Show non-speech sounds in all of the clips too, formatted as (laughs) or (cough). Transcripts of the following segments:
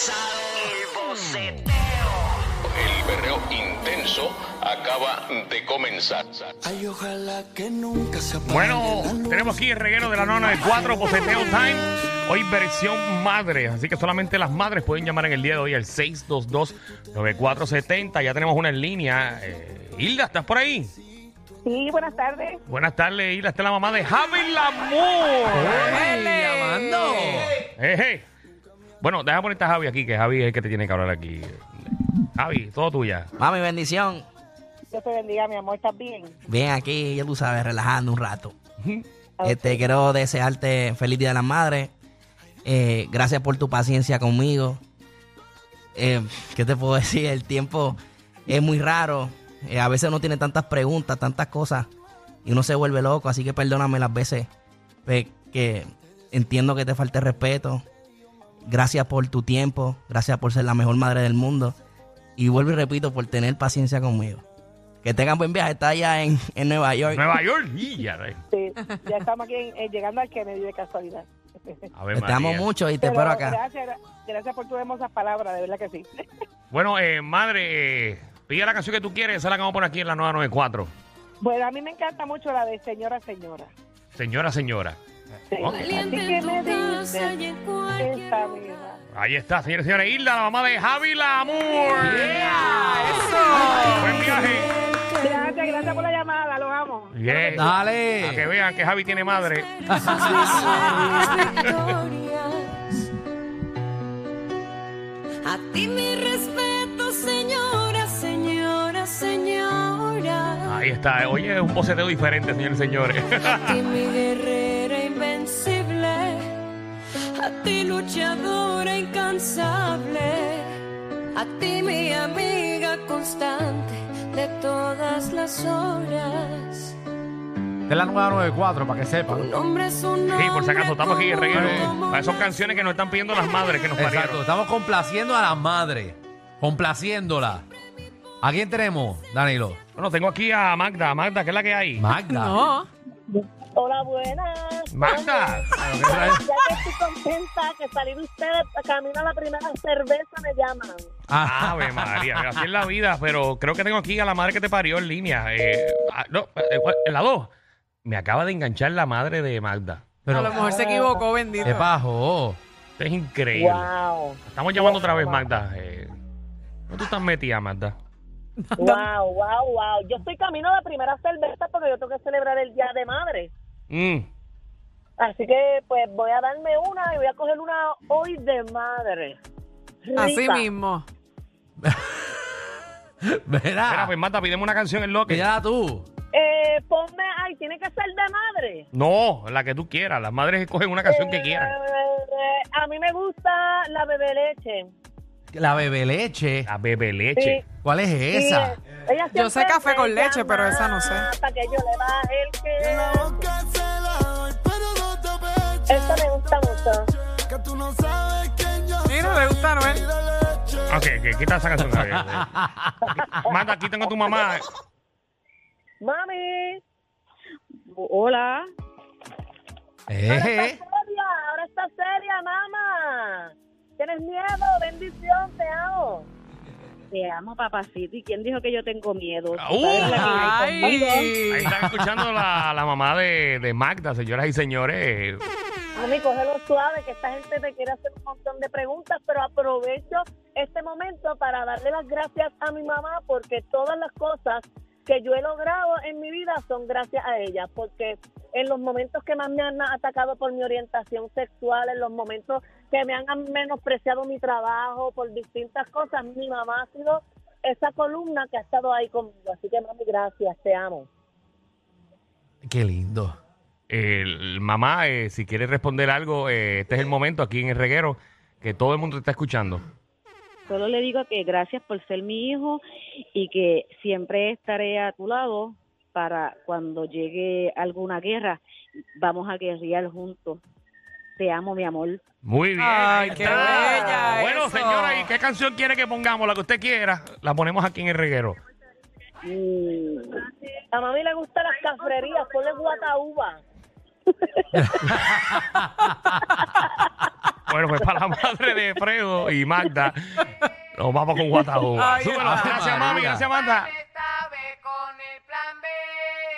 pasado. El boceteo. El berreo intenso acaba de comenzar. Ay, ojalá que nunca se Bueno, tenemos aquí el reguero de la nona de 4, Boceteo Time. Hoy versión madre, así que solamente las madres pueden llamar en el día de hoy al 622-9470. Ya tenemos una en línea. Eh, Hilda, ¿estás por ahí? Sí, buenas tardes. Buenas tardes, Hilda. Esta es la mamá de Javi Lamour. llamando! Eh, eh. Bueno, deja ponerte a Javi aquí, que Javi es el que te tiene que hablar aquí. Javi, todo tuya. Mami, bendición. Dios te bendiga, mi amor. ¿Estás bien? Bien, aquí, ya tú sabes, relajando un rato. (laughs) Este, quiero desearte feliz Día de las Madres. Eh, gracias por tu paciencia conmigo. Eh, ¿Qué te puedo decir? El tiempo es muy raro. Eh, a veces uno tiene tantas preguntas, tantas cosas, y uno se vuelve loco. Así que perdóname las veces pues, que entiendo que te falte respeto. Gracias por tu tiempo. Gracias por ser la mejor madre del mundo. Y vuelvo y repito, por tener paciencia conmigo. Que tengan buen viaje. Está allá en, en Nueva York. Nueva York. Y ya, eh. Sí, ya estamos aquí en- eh, llegando al Kennedy de casualidad. A ver, Te amo mucho y te Pero espero acá. Gracias, gra- gracias por tus hermosas palabras, de verdad que sí. (laughs) Bueno, eh, madre, eh, pide la canción que tú quieres. Esa la que vamos a poner aquí en la 994. Bueno, a mí me encanta mucho la de señora, señora. Señora, señora. Sí. Ok. Así que me dicen esta vida. Ahí está, señores y señores. Hilda, la mamá de Javi Lamour. Buen viaje. Gracias, gracias por la llamada, los amo. Yeah. Dale. Para que vean que Javi tiene madre. A ti mi respeto, señora, señora, señora. Ahí está. Oye, un boceteo diferente, señores y señores. A ti mi guerrera ti luchadora incansable. A ti mi amiga constante de todas las horas. De la 994, para que sepan. Sí, por si acaso, estamos aquí en reguero. como Para esas canciones que nos están pidiendo las madres que nos Exacto, parieron. estamos complaciendo a las madres. Complaciéndola. ¿A quién tenemos, Danilo? Bueno, tengo aquí a Magda. Magda, ¿qué es la que hay? Magda. Hola, buenas. Magda. Ya que estoy contenta que salir ustedes camino a la primera cerveza me llaman. Ah, Ave María, así es la vida, pero creo que tengo aquí a la madre que te parió en línea. Eh, ah, no, eh, en la 2. Me acaba de enganchar la madre de Magda. pero, a lo mejor se equivocó, bendito. ¿Qué pasó? Esto es increíble. Wow. Estamos llamando otra vez, Magda. Eh, ¿Dónde tú estás metida, Magda? Wow, wow, wow. Yo estoy camino a la primera cerveza porque yo tengo que celebrar el Día de Madre. Mm. Así que pues voy a darme una y voy a coger una hoy de madre. Así mismo. (laughs) Mira, Verá, pues Magda, pídeme una canción en lo que. pídala tú. Eh, ponme, ay, tiene que ser de madre. No, la que tú quieras. Las madres escogen una canción que quieran. eh, a mí me gusta la bebe leche. La bebe leche. La bebe leche. ¿Cuál es esa? Yo sé café con leche, pero esa no sé. Para que yo le baje el que. Tú no sabes quién yo Mira, le gusta Noel. Ok, que quita esa canción. Javier. (laughs) Magda, aquí tengo a tu mamá. Mami. Hola. Ahora Eh, está seria, ahora está seria, mamá. ¿Tienes miedo? Bendición, te amo. Te amo, papacito. ¿Y quién dijo que yo tengo miedo? Tú Uh, sabes la que hay conmigo. Ahí están escuchando la, la mamá de, de Magda, señoras y señores. Mami, cógelo suave, que esta gente te quiere hacer un montón de preguntas, pero aprovecho este momento para darle las gracias a mi mamá porque todas las cosas que yo he logrado en mi vida son gracias a ella, porque en los momentos que más me han atacado por mi orientación sexual, en los momentos que me han menospreciado mi trabajo por distintas cosas, mi mamá ha sido esa columna que ha estado ahí conmigo. Así que, mami, gracias, te amo. qué lindo. El, mamá, eh, si quieres responder algo, eh, este es el momento aquí en el reguero que todo el mundo te está escuchando. Solo le digo que gracias por ser mi hijo y que siempre estaré a tu lado para cuando llegue alguna guerra, vamos a guerrear juntos. Te amo, mi amor. Muy bien. Ay, qué bella Bueno, eso. señora, ¿y qué canción quiere que pongamos? La que usted quiera. La ponemos aquí en el reguero. Mm. A mami le gustan las cafrerías, ponle guataúba. Bueno, pues para la madre de Fredo y Magda, nos vamos con Guatajuba. Súbelo. Gracias, mami. Gracias, Magda.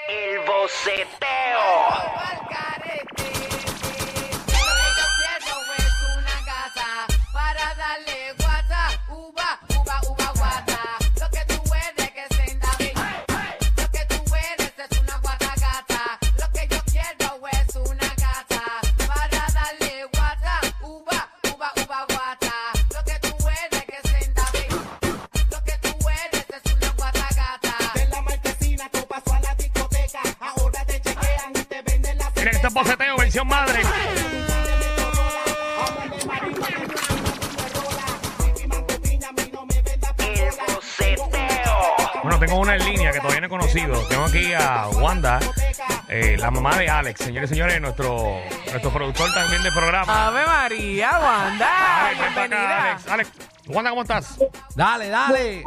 El boceteo. Madre. Bueno, tengo una en línea que todavía no he conocido. Tengo aquí a Wanda, eh, la mamá de Alex. Señores y señores, nuestro, nuestro productor también del programa. Ave María, Wanda. Acá, Bienvenida. Alex. Alex, Wanda, ¿cómo estás? Dale, dale.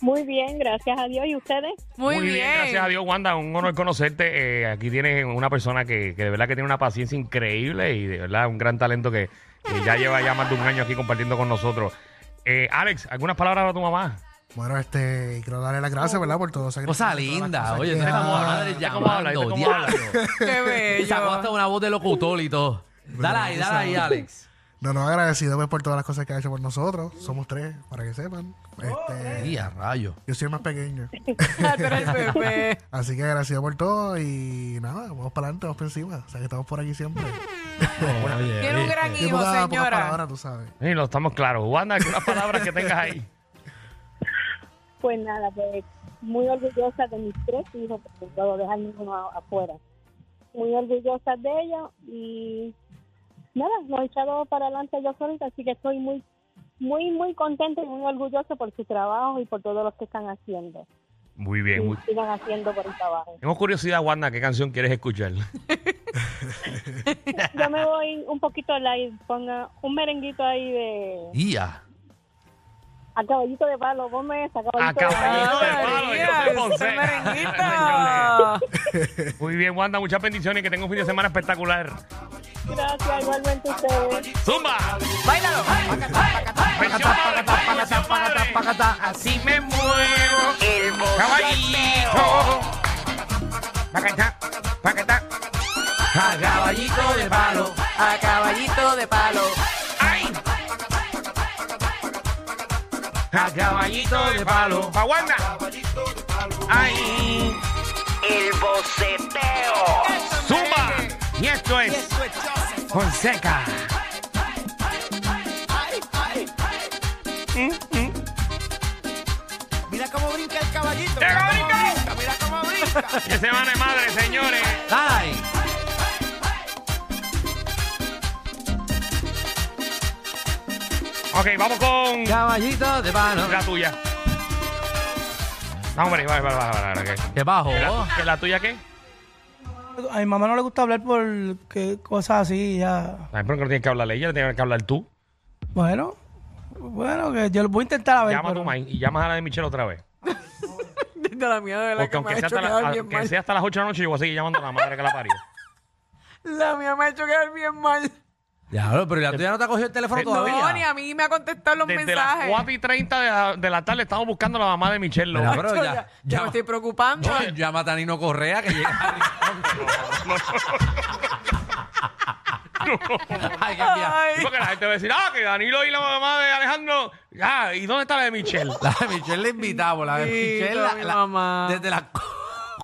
Muy bien, gracias a Dios. ¿Y ustedes? Muy, bien. Gracias a Dios, Wanda. Un honor conocerte. Eh, aquí tienes una persona que, que de verdad que tiene una paciencia increíble y de verdad un gran talento que, que ya lleva ya más de un año aquí compartiendo con nosotros. Eh, Alex, ¿algunas palabras para tu mamá? Bueno, este, quiero darle las gracias, ¿verdad? Por todo. Cosa linda. Oye, tenemos tenemos a madre ¿Viste cómo habla? llamando. ¿Viste cómo habla? diablo. Qué Y sacó hasta bello. una voz de locutor y todo. Dale ahí, dale ahí, Alex. No, no, agradecido pues, por todas las cosas que ha hecho por nosotros. Somos tres, para que sepan. Este, Y a rayo. yo soy el más pequeño. (laughs) Ah. (laughs) Así que agradecido por todo y nada, vamos para adelante, vamos por encima. O sea, que estamos por aquí siempre. (laughs) Oye, Tiene un gran hijo, pocas- pocas señora. palabras, tú sabes. Sí, lo estamos claros. Wanda, algunas palabras que tengas ahí. Pues nada, pues muy orgullosa de mis tres hijos, porque no puedo dejar ninguno afuera. Muy orgullosa de ellos y nada, lo he echado para adelante yo solita, así que estoy muy, muy, muy contenta y muy orgullosa por su trabajo y por todo lo que están haciendo. Muy bien. muy- sigan haciendo por el trabajo. Tengo curiosidad, Wanda, ¿qué canción quieres escuchar? (laughs) Yo me voy un poquito live, ponga un merenguito ahí de Ya. A caballito de palo, ponme esa, A caballito de palo. caballito de palo, yo merenguito. Muy bien, Wanda, muchas bendiciones y que tenga un fin de semana espectacular. Gracias, igualmente ustedes. ¡Zumba! Báilalo. Así me muevo. El. Caballito. Pacatá, pacatá. A caballito de palo. A caballito de palo. Caballito de palo. ¡Pa' Wanda! ¡Ay! El boceteo. ¡Zumba! Y esto es Fonseca. Mira cómo brinca el caballito. ¡Llega, Mira cómo brinca! mira cómo brinca. ¡Que se van de madre, señores! Dale Ok, vamos con Caballito de mano. la tuya. No, hombre, va, va, va, va, va, ¿qué? Que bajo. ¿Que la, que la tuya qué? A mi mamá no le gusta hablar por que cosas así, ya. Ay, pero que no tienes que hablarle ella, le tienes que hablar tú. Bueno, bueno, que yo lo voy a intentar a ver. Llama a pero- tu maíz y llamas a la de Michelle otra vez. (laughs) De la mía, de verdad Porque que me aunque ha sea, hecho hasta la- quedar bien aunque mal. sea hasta las 8 de la noche, yo voy a seguir llamando a la madre que la parió. (laughs) La mía me ha hecho quedar bien mal. Diablo, pero la tuya no te ha cogido el teléfono No, todavía. No, ni a mí me ha contestado los Desde mensajes. las 4 y 30 de la, de la tarde estamos buscando a la mamá de Michelle Mira, López. pero Yo ya, ya, ya- ya me estoy preocupando. No, llama a Tanino Correa que llega. Ay, qué envidia. Ay. Porque la gente va a decir, ah, que Danilo y la mamá de Alejandro. Ah, ¿y dónde está la de Michelle? La de Michelle la invitamos. La de Bendito, Michelle, la- mi la- mamá. desde las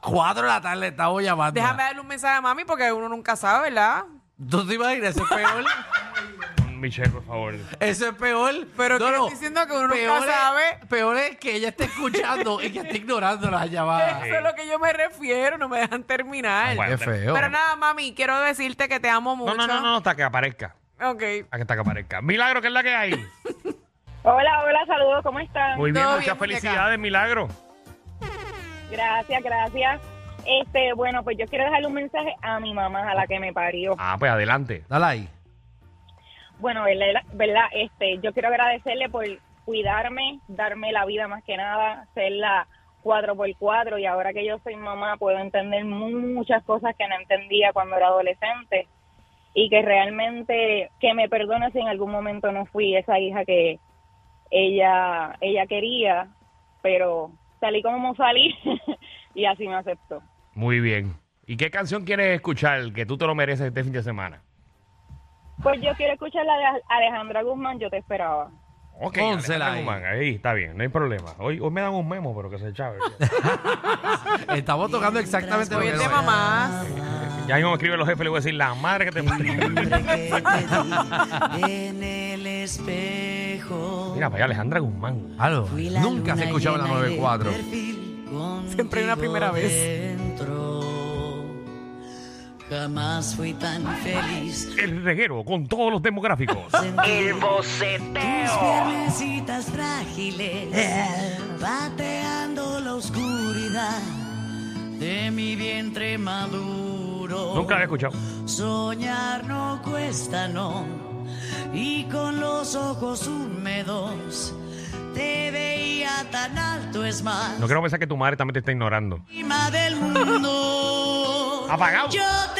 4 de la tarde estamos llamando. Déjame darle un mensaje a mami porque uno nunca sabe, ¿verdad? ¿Tú te imaginas? Eso es peor. Michelle, por favor. Eso es peor. Pero No, que no. estoy diciendo que uno nunca Peor es- sabe. Peor es que ella esté escuchando y que esté ignorando las llamadas. Eso es lo que yo me refiero, no me dejan terminar. Bueno, Qué feo. Pero nada, mami, quiero decirte que te amo mucho. No, no, no, no, hasta que aparezca. Ok. Hasta que aparezca. Milagro, ¿qué es la que hay? Hola, hola, saludos, ¿cómo están? Muy bien, Todo muchas bien, felicidades, Milagro. Gracias, gracias. Este, bueno, pues yo quiero dejarle un mensaje a mi mamá, a la que me parió. Ah, pues adelante. Dale ahí. Bueno, verdad, verdad, este, yo quiero agradecerle por cuidarme, darme la vida más que nada, ser la 4x4 y ahora que yo soy mamá puedo entender muchas cosas que no entendía cuando era adolescente. y que realmente que me perdone si en algún momento no fui esa hija que ella ella quería, pero salí como salí (laughs) y así me aceptó. Muy bien. ¿Y qué canción quieres escuchar que tú te lo mereces este fin de semana? Pues yo quiero escuchar la de Alejandra Guzmán, yo te esperaba. Ok, Pónsela Alejandra ahí. Guzmán, ahí está bien, no hay problema. Hoy, hoy me dan un memo, pero que se chave. (laughs) Estamos tocando exactamente lo Hoy que el no tema es. más. ya mismo me escriben los jefes, le voy a decir, la madre que te (laughs) en el espejo. Mira, vaya Alejandra Guzmán. Aló, nunca se escuchaba en la 94. Siempre hay una primera vez. Jamás fui tan feliz. El reguero con todos los demográficos. El Tus boceteo. piernecitas frágiles, pateando la oscuridad de mi vientre maduro. Nunca he escuchado. Soñar no cuesta, no. Y con los ojos húmedos te veía tan alto, es más. No quiero pensar que tu madre también te está ignorando. encima del mundo. Apagado. Yo te esperaba.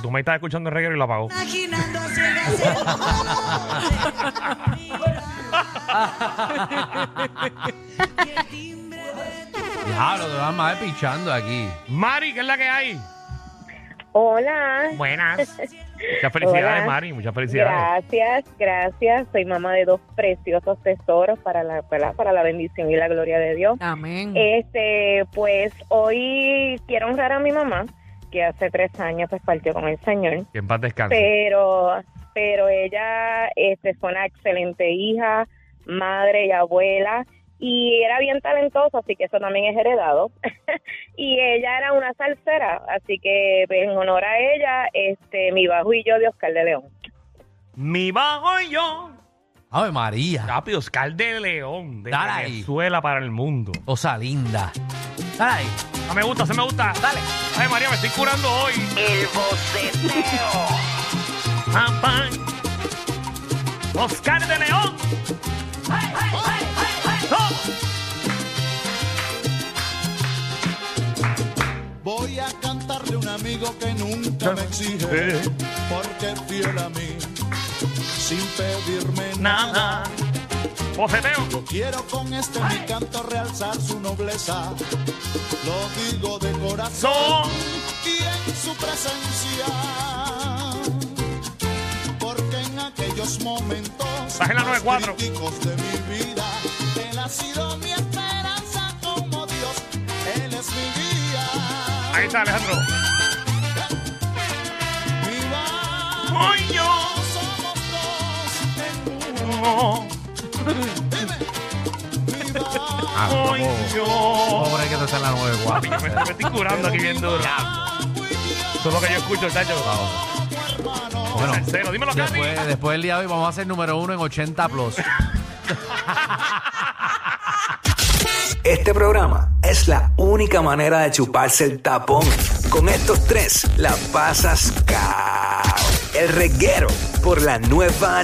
Pero tu madre estaba escuchando el reguero y lo apagó. Imaginando ciegas (laughs) Diablo, te vas más pichando aquí. Mari, ¿qué es la que hay? Hola. Buenas. Muchas felicidades, Hola. Mari. Muchas felicidades. Gracias, gracias. Soy mamá de dos preciosos tesoros para la, para, para la bendición y la gloria de Dios. Amén. Este, pues hoy quiero honrar a mi mamá, que hace tres años pues partió con el Señor. Que en paz descanse. Pero, pero ella este, fue una excelente hija, madre y abuela. Y era bien talentosa, así que eso también es heredado. (laughs) y ella era una salsera, así que en honor a ella, este, mi bajo y yo de Oscar de León. Mi bajo y yo. Ave María. Rápido, Oscar de León. De Dale ahí. Venezuela para el mundo. Cosa linda. Dale ahí. Ah, me gusta, se me gusta. Dale. Ay, María, me estoy curando hoy. El boceteo. Papá. Oscar de León. ¡Oh! Voy a cantarle a un amigo que nunca me exige, Eh. porque es fiel a mí, sin pedirme Nada. nada. Boceteo. Yo quiero con este mi canto realzar su nobleza, lo digo de corazón y en su presencia, porque en aquellos momentos 94. críticos de mi vida, él ha sido mi esperanza como Dios, él es mi guía. Ahí está, Alejandro. Mi yo. somos dos en No. Ah, poco- yo. Pobre que te está en la 94. Papi, me, me estoy curando aquí bien duro. Eso es lo que yo escucho, chacho. Bueno, Salsero, dímelo, Katy. después, después del día de hoy vamos a ser número uno en 80 plus. Este programa es la única manera de chuparse el tapón. Con estos tres la pasas cao. El reguero por la nueva